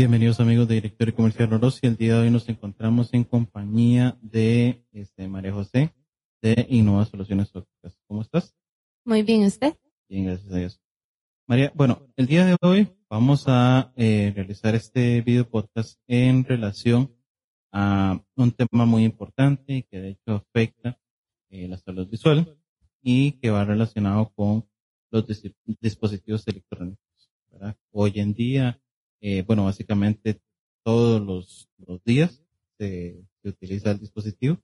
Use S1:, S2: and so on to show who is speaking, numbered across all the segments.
S1: Bienvenidos amigos de Directorio Comercial Orosi. El día de hoy nos encontramos en compañía de este, María José de Innova Soluciones Ópticas. ¿Cómo estás?
S2: Muy bien, ¿usted?
S1: Bien, gracias a Dios. María, bueno, el día de hoy vamos a eh, realizar este video podcast en relación a un tema muy importante que de hecho afecta eh, la salud visual y que va relacionado con los dispositivos electrónicos. ¿verdad? Hoy en día eh, bueno, básicamente todos los, los días se, se, utiliza el dispositivo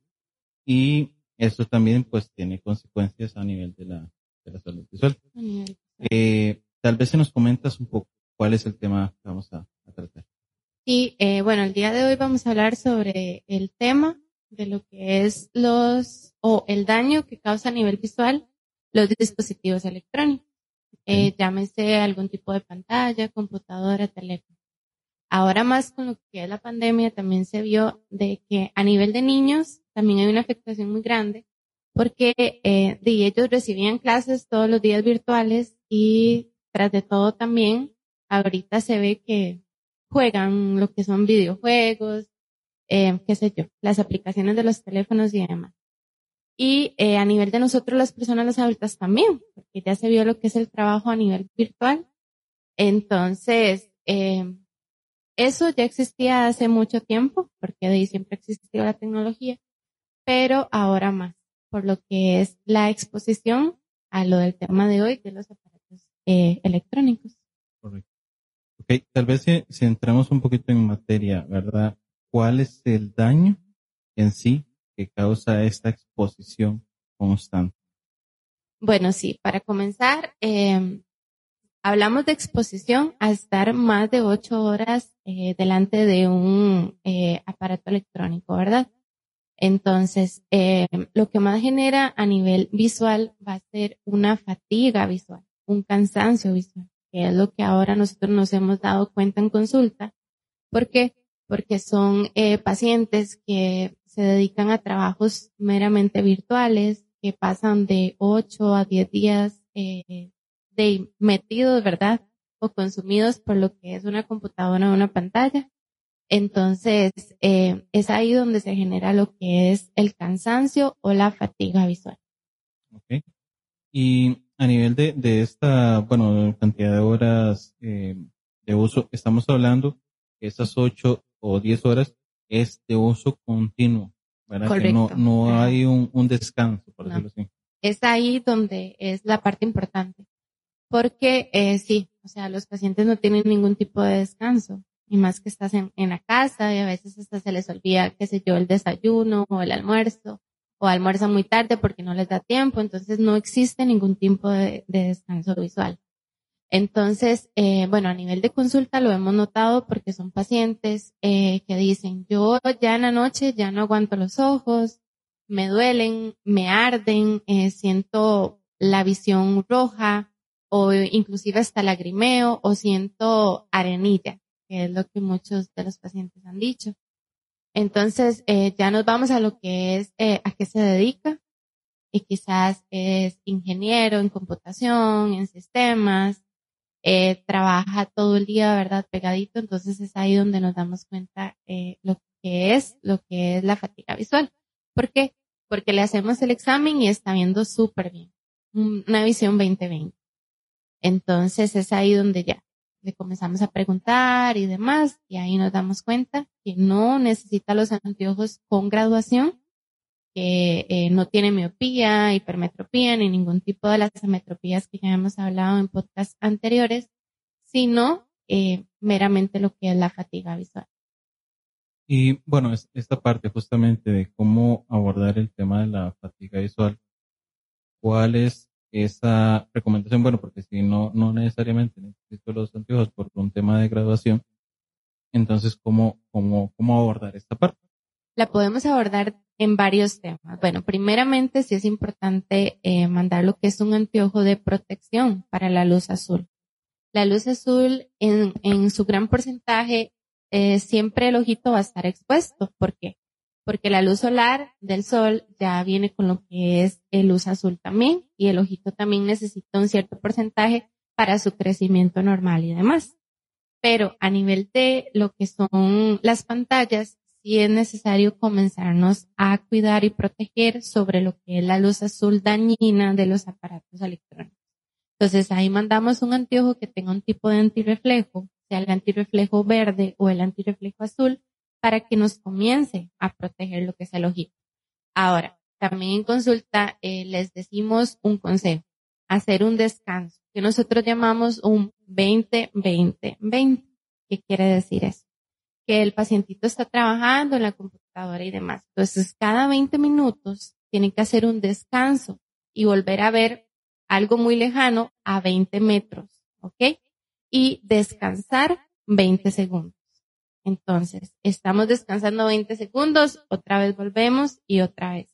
S1: y esto también pues tiene consecuencias a nivel de la, de la salud visual. Eh, tal vez se nos comentas un poco cuál es el tema que vamos a, a tratar.
S2: Sí, eh, bueno, el día de hoy vamos a hablar sobre el tema de lo que es los o el daño que causa a nivel visual los dispositivos electrónicos eh, llámese algún tipo de pantalla, computadora, teléfono. Ahora más con lo que es la pandemia también se vio de que a nivel de niños también hay una afectación muy grande porque eh, de ellos recibían clases todos los días virtuales y tras de todo también ahorita se ve que juegan lo que son videojuegos, eh, qué sé yo, las aplicaciones de los teléfonos y demás. Y eh, a nivel de nosotros las personas las adultas también, porque ya se vio lo que es el trabajo a nivel virtual. Entonces, eh, eso ya existía hace mucho tiempo, porque de ahí siempre existió la tecnología, pero ahora más, por lo que es la exposición a lo del tema de hoy de los aparatos eh, electrónicos.
S1: Correcto. Ok, tal vez si, si entramos un poquito en materia, ¿verdad? ¿Cuál es el daño en sí que causa esta exposición constante?
S2: Bueno, sí, para comenzar, eh, hablamos de exposición a estar más de ocho horas eh, delante de un eh, aparato electrónico, ¿verdad? Entonces, eh, lo que más genera a nivel visual va a ser una fatiga visual, un cansancio visual, que es lo que ahora nosotros nos hemos dado cuenta en consulta. ¿Por qué? Porque son eh, pacientes que se dedican a trabajos meramente virtuales, que pasan de 8 a 10 días eh, de metidos, ¿verdad? O consumidos por lo que es una computadora o una pantalla. Entonces, eh, es ahí donde se genera lo que es el cansancio o la fatiga visual.
S1: Ok. Y a nivel de, de esta, bueno, cantidad de horas eh, de uso, estamos hablando esas 8 o 10 horas es de uso continuo, ¿verdad?
S2: Correcto.
S1: Que no, no hay un, un descanso, por
S2: No.
S1: decirlo así.
S2: Es ahí donde es la parte importante. Porque eh, sí, o sea, los pacientes no tienen ningún tipo de descanso. Y más que estás en, en la casa y a veces hasta se les olvida, qué sé yo, el desayuno o el almuerzo o almuerzan muy tarde porque no les da tiempo. Entonces no existe ningún tipo de, de descanso visual. Entonces, eh, bueno, a nivel de consulta lo hemos notado porque son pacientes eh, que dicen, yo ya en la noche ya no aguanto los ojos, me duelen, me arden, eh, siento la visión roja o inclusive hasta lagrimeo o siento arenilla, que es lo que muchos de los pacientes han dicho. Entonces, eh, ya nos vamos a lo que es, eh, a qué se dedica y quizás es ingeniero en computación, en sistemas, eh, trabaja todo el día, ¿verdad? Pegadito, entonces es ahí donde nos damos cuenta eh, lo que es, lo que es la fatiga visual. ¿Por qué? Porque le hacemos el examen y está viendo súper bien. Una visión 2020. Entonces es ahí donde ya le comenzamos a preguntar y demás, y ahí nos damos cuenta que no necesita los anteojos con graduación, que eh, no tiene miopía, hipermetropía, ni ningún tipo de las ametropías que ya hemos hablado en podcasts anteriores, sino eh, meramente lo que es la fatiga visual.
S1: Y bueno, es- esta parte justamente de cómo abordar el tema de la fatiga visual, ¿cuál es esa recomendación? Bueno, porque si no, no necesariamente necesito los anteojos por un tema de graduación, entonces, ¿cómo, cómo, cómo abordar esta parte?
S2: La podemos abordar en varios temas. Bueno, primeramente sí es importante eh, mandar lo que es un anteojo de protección para la luz azul. La luz azul en, en su gran porcentaje eh, siempre el ojito va a estar expuesto. ¿Por qué? Porque la luz solar del sol ya viene con lo que es el luz azul también y el ojito también necesita un cierto porcentaje para su crecimiento normal y demás. Pero a nivel de lo que son las pantallas, sí es necesario comenzarnos a cuidar y proteger sobre lo que es la luz azul dañina de los aparatos electrónicos. Entonces ahí mandamos un anteojo que tenga un tipo de antirreflejo, sea el antirreflejo verde o el antirreflejo azul, para que nos comience a proteger lo que es el ojito. Ahora, también en consulta eh, les decimos un consejo, hacer un descanso, que nosotros llamamos un 20-20-20. ¿Qué quiere decir eso? Que el pacientito está trabajando en la computadora y demás. Entonces, cada 20 minutos tiene que hacer un descanso y volver a ver algo muy lejano a 20 metros, ¿ok? Y descansar 20 segundos. Entonces, estamos descansando 20 segundos, otra vez volvemos y otra vez.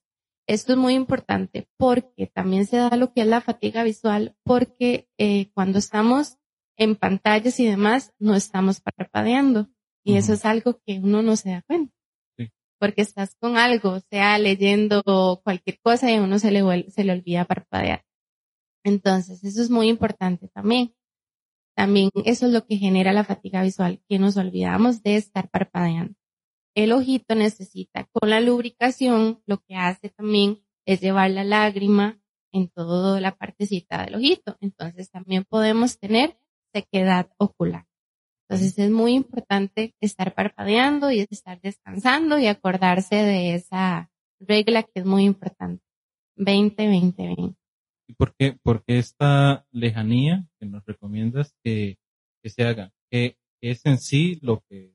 S2: Esto es muy importante porque también se da lo que es la fatiga visual, porque eh, cuando estamos en pantallas y demás, no estamos parpadeando. Y eso es algo que uno no se da cuenta. Porque estás con algo, sea leyendo cualquier cosa y a uno se le, se le olvida parpadear. Entonces, eso es muy importante también. También eso es lo que genera la fatiga visual, que nos olvidamos de estar parpadeando el ojito necesita con la lubricación, lo que hace también es llevar la lágrima en toda la partecita del ojito. Entonces también podemos tener sequedad ocular. Entonces es muy importante estar parpadeando y estar descansando y acordarse de esa regla que es muy importante. 20, 20, 20.
S1: ¿Y por qué, por qué esta lejanía que nos recomiendas que, que se haga? ¿Qué es en sí lo que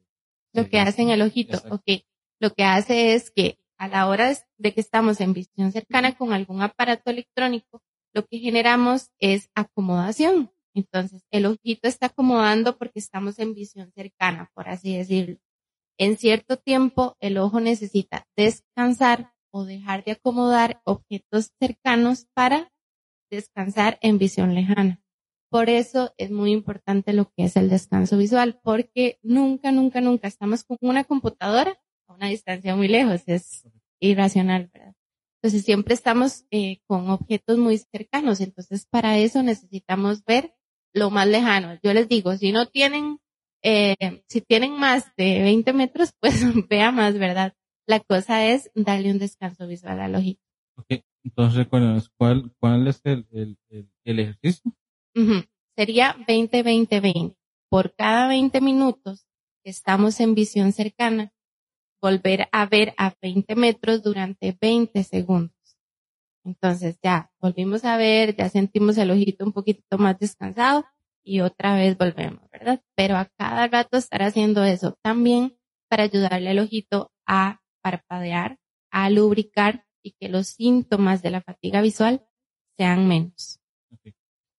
S2: lo que hace en el ojito, ok. Lo que hace es que a la hora de que estamos en visión cercana con algún aparato electrónico, lo que generamos es acomodación. Entonces, el ojito está acomodando porque estamos en visión cercana, por así decirlo. En cierto tiempo, el ojo necesita descansar o dejar de acomodar objetos cercanos para descansar en visión lejana. Por eso es muy importante lo que es el descanso visual, porque nunca, nunca, nunca estamos con una computadora a una distancia muy lejos. Es irracional, ¿verdad? Entonces siempre estamos eh, con objetos muy cercanos. Entonces para eso necesitamos ver lo más lejano. Yo les digo, si no tienen, eh, si tienen más de 20 metros, pues vea más, ¿verdad? La cosa es darle un descanso visual al ojito.
S1: Ok, entonces ¿cuál, cuál es el, el, el ejercicio?
S2: Sería 20-20-20. Por cada 20 minutos que estamos en visión cercana, volver a ver a 20 metros durante 20 segundos. Entonces ya volvimos a ver, ya sentimos el ojito un poquito más descansado y otra vez volvemos, ¿verdad? Pero a cada rato estar haciendo eso también para ayudarle al ojito a parpadear, a lubricar y que los síntomas de la fatiga visual sean menos.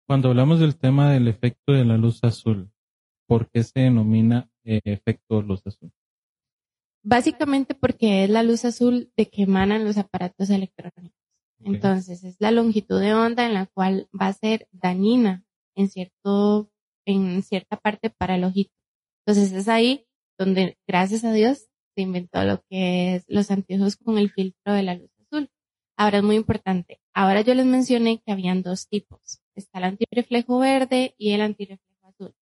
S1: Cuando hablamos del tema del efecto de la luz azul, ¿por qué se denomina eh, efecto luz azul?
S2: Básicamente porque es la luz azul de que emanan los aparatos electrónicos. Entonces, es la longitud de onda en la cual va a ser dañina en cierto, en cierta parte para el ojito. Entonces, es ahí donde, gracias a Dios, se inventó lo que es los anteojos con el filtro de la luz azul. Ahora es muy importante. Ahora yo les mencioné que habían dos tipos está el antirreflejo verde y el antirreflejo azul.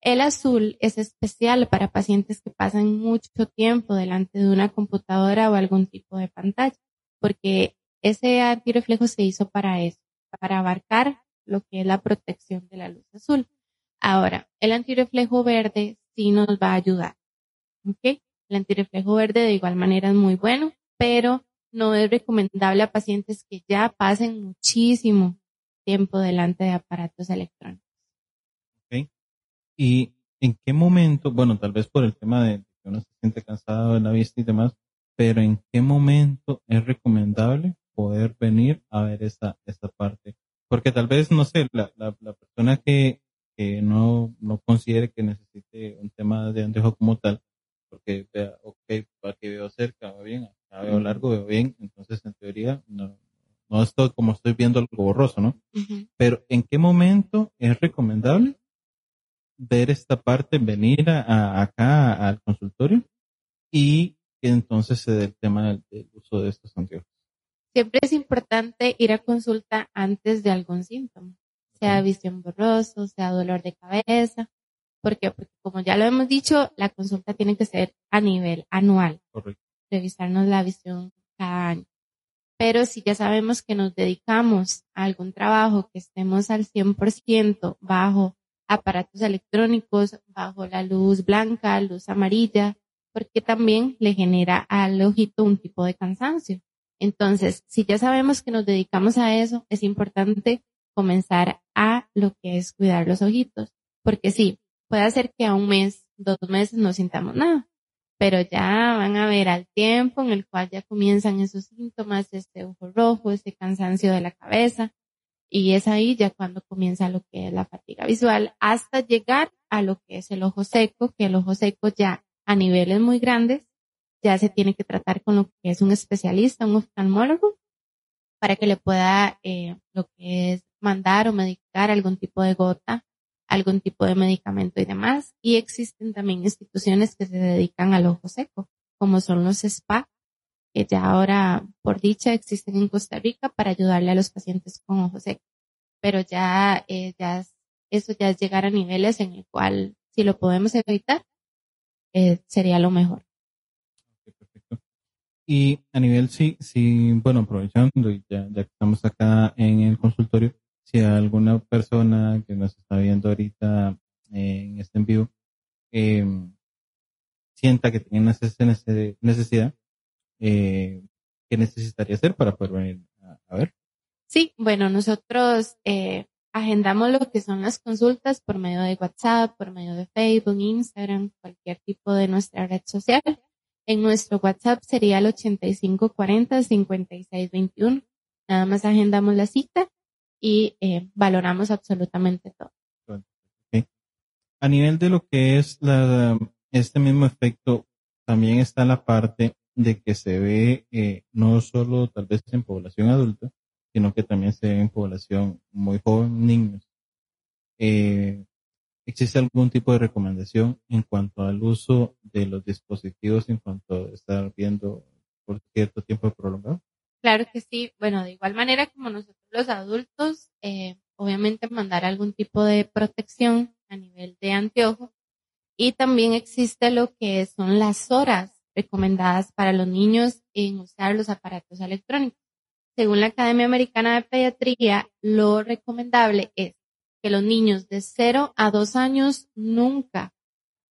S2: El azul es especial para pacientes que pasan mucho tiempo delante de una computadora o algún tipo de pantalla, porque ese antirreflejo se hizo para eso, para abarcar lo que es la protección de la luz azul. Ahora, el antirreflejo verde sí nos va a ayudar. ¿Ok? El antirreflejo verde de igual manera es muy bueno, pero no es recomendable a pacientes que ya pasen muchísimo tiempo delante de aparatos electrónicos.
S1: Okay. ¿Y en qué momento, bueno, tal vez por el tema de que uno se siente cansado de la vista y demás, pero en qué momento es recomendable poder venir a ver esa, esa parte? Porque tal vez, no sé, la, la, la persona que, que no, no considere que necesite un tema de anteojo como tal, porque vea, ok, aquí veo cerca, veo bien, acá veo largo, veo bien, entonces en teoría no, no estoy como estoy viendo algo borroso, ¿no? Pero ¿en qué momento es recomendable ver esta parte, venir a, acá al consultorio y que entonces se dé el tema del, uso de estos anteojos?
S2: Siempre es importante ir a consulta antes de algún síntoma, sea visión borrosa, sea dolor de cabeza. ¿Por qué? Porque como ya lo hemos dicho, la consulta tiene que ser a nivel anual.
S1: Correcto.
S2: Revisarnos la visión cada año. Pero si ya sabemos que nos dedicamos a algún trabajo que estemos al 100% bajo aparatos electrónicos, bajo la luz blanca, luz amarilla, porque también le genera al ojito un tipo de cansancio. Entonces, si ya sabemos que nos dedicamos a eso, es importante comenzar a lo que es cuidar los ojitos, porque sí, puede ser que a un mes, dos meses no sintamos nada, pero ya van a ver al tiempo en el cual ya comienzan esos síntomas, este ojo rojo, este cansancio de la cabeza, y es ahí ya cuando comienza lo que es la fatiga visual, hasta llegar a lo que es el ojo seco, que el ojo seco ya a niveles muy grandes, ya se tiene que tratar con lo que es un especialista, un oftalmólogo, para que le pueda eh, lo que es mandar o medicar algún tipo de gota algún tipo de medicamento y demás. Y existen también instituciones que se dedican al ojo seco, como son los SPA, que ya ahora, por dicha, existen en Costa Rica para ayudarle a los pacientes con ojo seco. Pero ya, eh, ya eso ya es llegar a niveles en el cual, si lo podemos evitar, eh, sería lo mejor.
S1: Y a nivel sí, sí, bueno, aprovechando ya, ya que estamos acá en el consultorio, si alguna persona que nos está viendo ahorita en este en vivo eh, sienta que tiene necesidad, eh, ¿qué necesitaría hacer para poder venir a, ver?
S2: Sí, bueno, nosotros eh, agendamos lo que son las consultas por medio de WhatsApp, por medio de Facebook, Instagram, cualquier tipo de nuestra red social. En nuestro WhatsApp sería el 8540-5621. Nada más agendamos la cita y eh, valoramos absolutamente todo.
S1: A nivel de lo que es la, este mismo efecto, también está la parte de que se ve eh, no solo tal vez en población adulta, sino que también se ve en población muy joven, niños. Eh, ¿Existe algún tipo de recomendación en cuanto al uso de los dispositivos en cuanto a estar viendo por cierto tiempo prolongado?
S2: Claro que sí. Bueno, de igual manera como nosotros los adultos, eh, obviamente mandar algún tipo de protección a nivel de anteojo. Y también existe lo que son las horas recomendadas para los niños en usar los aparatos electrónicos. Según la Academia Americana de Pediatría, lo recomendable es que los niños de 0 a 2 años nunca,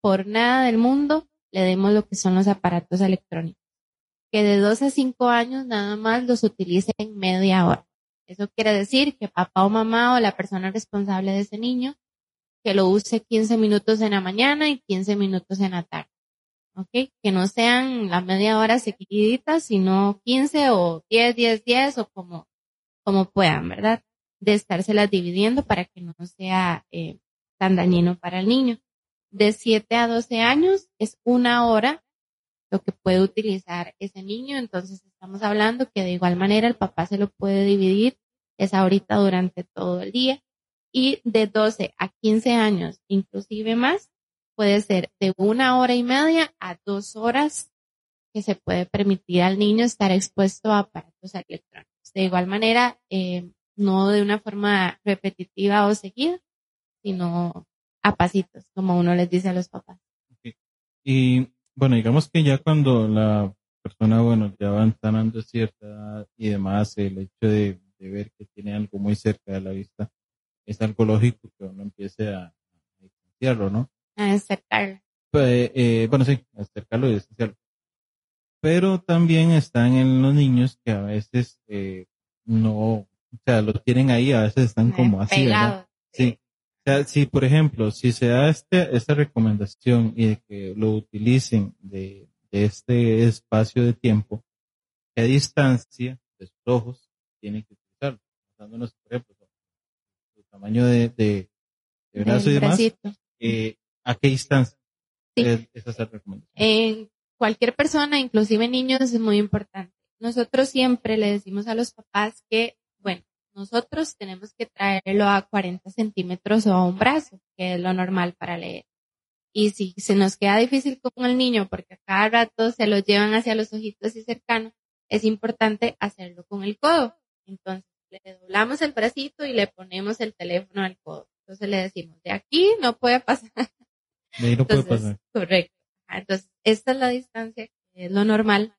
S2: por nada del mundo, le demos lo que son los aparatos electrónicos que de 2 a 5 años nada más los utilicen media hora. Eso quiere decir que papá o mamá o la persona responsable de ese niño que lo use 15 minutos en la mañana y 15 minutos en la tarde. ¿Ok? Que no sean la media hora seguiditas, sino 15 o 10, 10, 10 o como, como puedan, ¿verdad? De estárselas dividiendo para que no sea eh, tan dañino para el niño. De 7 a 12 años es una hora lo que puede utilizar ese niño. Entonces estamos hablando que de igual manera el papá se lo puede dividir esa ahorita durante todo el día. Y de 12 a 15 años, inclusive más, puede ser de una hora y media a dos horas que se puede permitir al niño estar expuesto a aparatos electrónicos. De igual manera, eh, no de una forma repetitiva o seguida, sino a pasitos, como uno les dice a los papás.
S1: Y bueno, digamos que ya cuando la persona, bueno, ya va entrando cierta edad y demás, el hecho de, ver que tiene algo muy cerca de la vista, es algo lógico que uno empiece a, distanciarlo, ¿no?
S2: A acercarlo.
S1: Pues, eh, bueno, sí, acercarlo y distanciarlo. Pero también están en los niños que a veces eh, no, o sea, los tienen ahí, a veces están como así, ¿verdad? Sí sea, si por ejemplo, si se da este, esta recomendación y de que lo utilicen de, este espacio de tiempo, ¿qué distancia de sus ojos tienen que utilizarlo? Basándonos, por ejemplo, el tamaño de, de, brazo y demás, eh, ¿a qué distancia es esa recomendación?
S2: En cualquier persona, inclusive niños, es muy importante. Nosotros siempre le decimos a los papás que, nosotros tenemos que traerlo a 40 centímetros o a un brazo, que es lo normal para leer. Y si se nos queda difícil con el niño porque a cada rato se lo llevan hacia los ojitos y cercanos, es importante hacerlo con el codo. Entonces, le doblamos el bracito y le ponemos el teléfono al codo. Entonces le decimos, de aquí no puede pasar.
S1: De ahí no puede pasar.
S2: Correcto. Entonces, esta es la distancia que es lo normal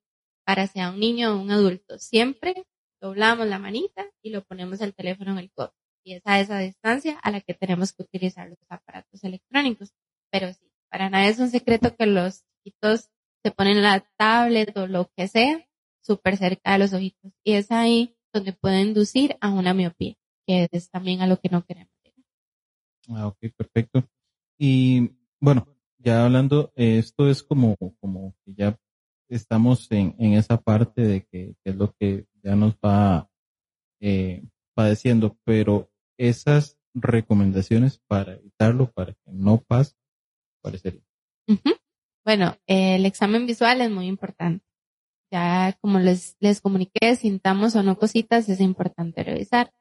S2: para sea un niño o un adulto. Siempre doblamos la manita y lo ponemos el teléfono en el codo. Y es a esa distancia a la que tenemos que utilizar los aparatos electrónicos. Pero sí, para nada es un secreto que los chiquitos se ponen la tablet o lo que sea súper cerca de los ojitos. Y es ahí donde puede inducir a una miopía, que es también a lo que no queremos.
S1: Ah, ok, perfecto. Y bueno, ya hablando, esto es como, como que ya estamos en, en esa parte de que, es lo que ya nos va eh, padeciendo, pero esas recomendaciones para evitarlo, para que no pase, ¿cuáles serían?
S2: Bueno, el examen visual es muy importante. Ya como les, les comuniqué, sintamos o no cositas, es importante revisar.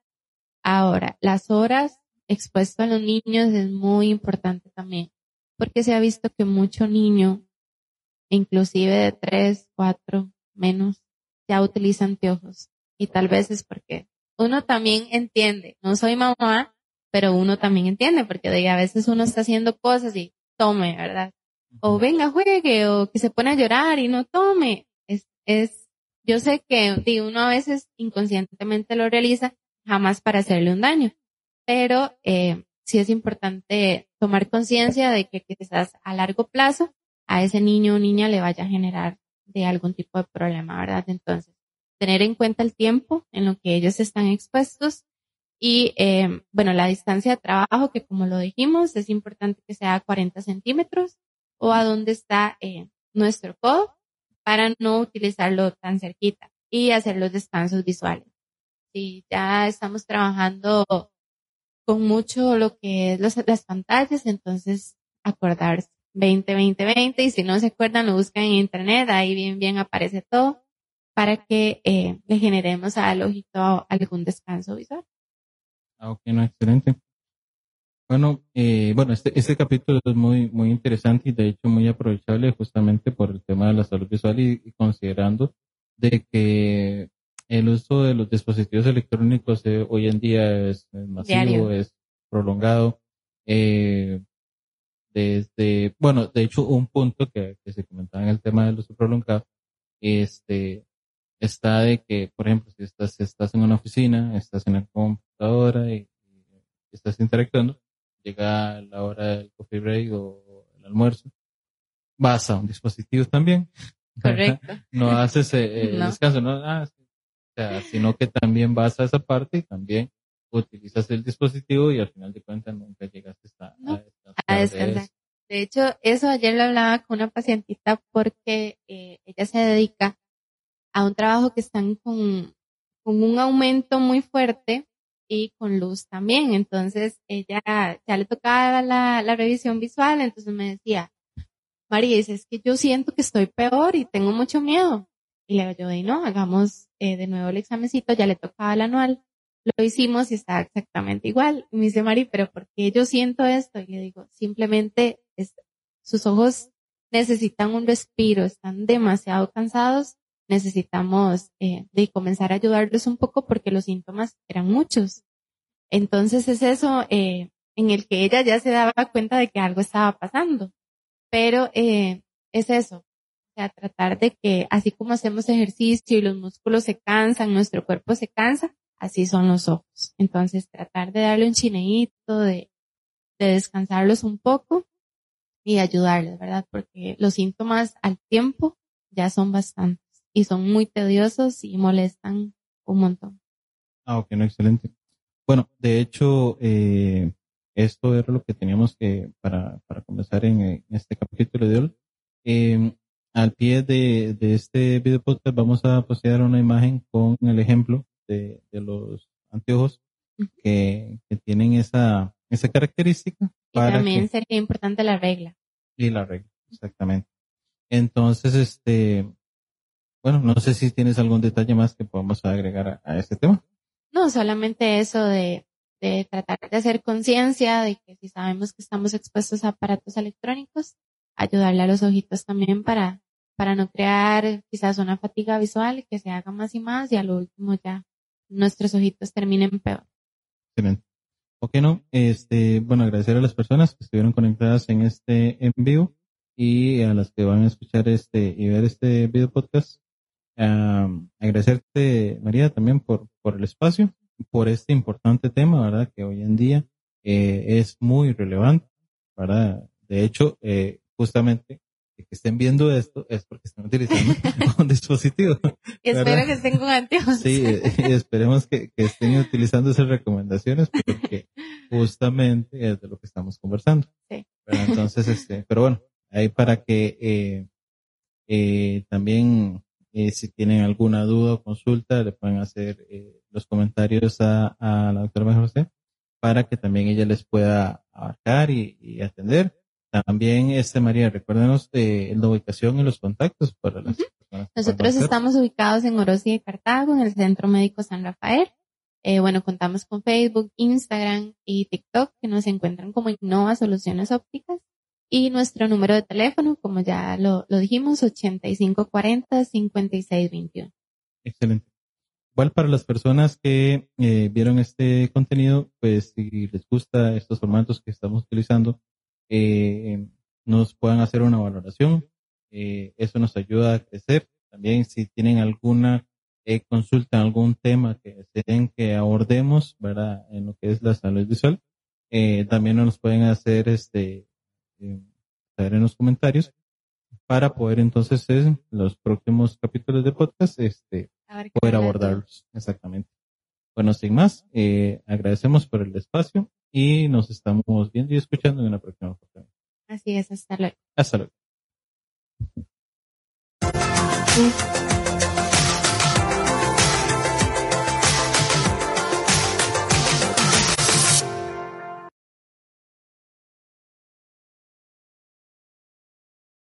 S2: Ahora, las horas expuesto a los niños es muy importante también, porque se ha visto que mucho niño inclusive de tres, cuatro, menos, ya utiliza anteojos. Y tal vez es porque uno también entiende, no soy mamá, pero uno también entiende, porque de a veces uno está haciendo cosas y tome, ¿verdad? O venga, juegue, o que se pone a llorar y no tome. Es, es, yo sé que uno a veces inconscientemente lo realiza, jamás para hacerle un daño, pero eh, sí es importante tomar conciencia de que quizás a largo plazo a ese niño o niña le vaya a generar de algún tipo de problema, ¿verdad? Entonces, tener en cuenta el tiempo en lo que ellos están expuestos y, eh, bueno, la distancia de trabajo, que como lo dijimos, es importante que sea 40 centímetros o a dónde está eh, nuestro codo para no utilizarlo tan cerquita y hacer los descansos visuales. Si ya estamos trabajando con mucho lo que es las pantallas, entonces acordarse 20, 20, 20 y si no se acuerdan lo buscan en internet, ahí bien, bien aparece todo para que eh, le generemos al ojito algún descanso visual.
S1: Ah, ok, no, excelente. Bueno, eh, bueno, este, este capítulo es muy, muy interesante y de hecho muy aprovechable justamente por el tema de la salud visual y, considerando de que el uso de los dispositivos electrónicos eh, hoy en día es, masivo, es prolongado. Eh, desde, bueno, de hecho, un punto que, se comentaba en el tema del uso prolongado, este, está de que, por ejemplo, si estás, estás en una oficina, estás en la computadora y, estás interactuando, llega la hora del coffee break o el almuerzo, vas a un dispositivo también.
S2: Correcto.
S1: no haces eh, el descanso, no, ah, o sea, sino que también vas a esa parte y también utilizas el dispositivo y al final de cuentas nunca llegaste a,
S2: a, descansar. De hecho, eso ayer lo hablaba con una pacientita porque eh, ella se dedica a un trabajo que están con, con un aumento muy fuerte y con luz también. Entonces, ella ya le tocaba la, la revisión visual, entonces me decía, María, dice, es que yo siento que estoy peor y tengo mucho miedo. Y le digo yo, no, hagamos eh, de nuevo el examencito, ya le tocaba el anual lo hicimos y está exactamente igual. Y me dice Mari, pero ¿por qué yo siento esto? Y le digo, simplemente sus ojos necesitan un respiro, están demasiado cansados, necesitamos eh, de comenzar a ayudarles un poco porque los síntomas eran muchos. Entonces es eso eh, en el que ella ya se daba cuenta de que algo estaba pasando. Pero eh, es eso, o sea, tratar de que así como hacemos ejercicio y los músculos se cansan, nuestro cuerpo se cansa, así son los ojos. Entonces, tratar de darle un chineíto, de, de descansarlos un poco y ayudarles, ¿verdad? Porque los síntomas al tiempo ya son bastantes y son muy tediosos y molestan un montón.
S1: Ah, ok, no, excelente. Bueno, de hecho, eh, esto era lo que teníamos que, para, para comenzar en, este capítulo de hoy. Eh, al pie de, de este video podcast vamos a postear una imagen con el ejemplo de, los anteojos que, tienen esa, esa característica.
S2: Y también sería importante la regla.
S1: Y la regla, exactamente. Entonces, este, bueno, no sé si tienes algún detalle más que podamos agregar a, este tema.
S2: No, solamente eso de, de tratar de hacer conciencia de que si sabemos que estamos expuestos a aparatos electrónicos, ayudarle a los ojitos también para, para no crear quizás una fatiga visual que se haga más y más y a lo último ya nuestros ojitos terminen peor.
S1: Excelente. Ok, no, este, bueno, agradecer a las personas que estuvieron conectadas en este en vivo y a las que van a escuchar este y ver este video podcast. agradecerte, María, también por, por el espacio, por este importante tema, ¿verdad? Que hoy en día eh, es muy relevante, ¿verdad? De hecho, eh, justamente que estén viendo esto es porque están utilizando un dispositivo.
S2: Y espero que estén con anteojos.
S1: Sí, y esperemos que, estén utilizando esas recomendaciones porque justamente es de lo que estamos conversando. Sí. Entonces, este, pero bueno, ahí para que eh, eh, también eh, si tienen alguna duda o consulta le pueden hacer los comentarios a, la doctora María José para que también ella les pueda abarcar y atender también, este María, recuérdenos de la ubicación y los contactos para las personas.
S2: Nosotros estamos ubicados en Orosi de Cartago, en el Centro Médico San Rafael. Eh, bueno, contamos con Facebook, Instagram y TikTok, que nos encuentran como Innova Soluciones Ópticas. Y nuestro número de teléfono, como ya lo, lo dijimos, 8540-5621.
S1: Excelente. Igual para las personas que eh, vieron este contenido, pues si les gusta estos formatos que estamos utilizando, eh, nos puedan hacer una valoración. Eh, eso nos ayuda a crecer. También si tienen alguna eh, consulta, algún tema que deseen que abordemos, ¿verdad? En lo que es la salud visual, eh, también nos pueden hacer este, eh, saber en los comentarios para poder entonces en los próximos capítulos de podcast este, poder abordarlos. Exactamente. Bueno, sin más, eh, agradecemos por el espacio y nos estamos viendo y escuchando en una próxima oportunidad.
S2: Así es, hasta luego.
S1: Hasta luego.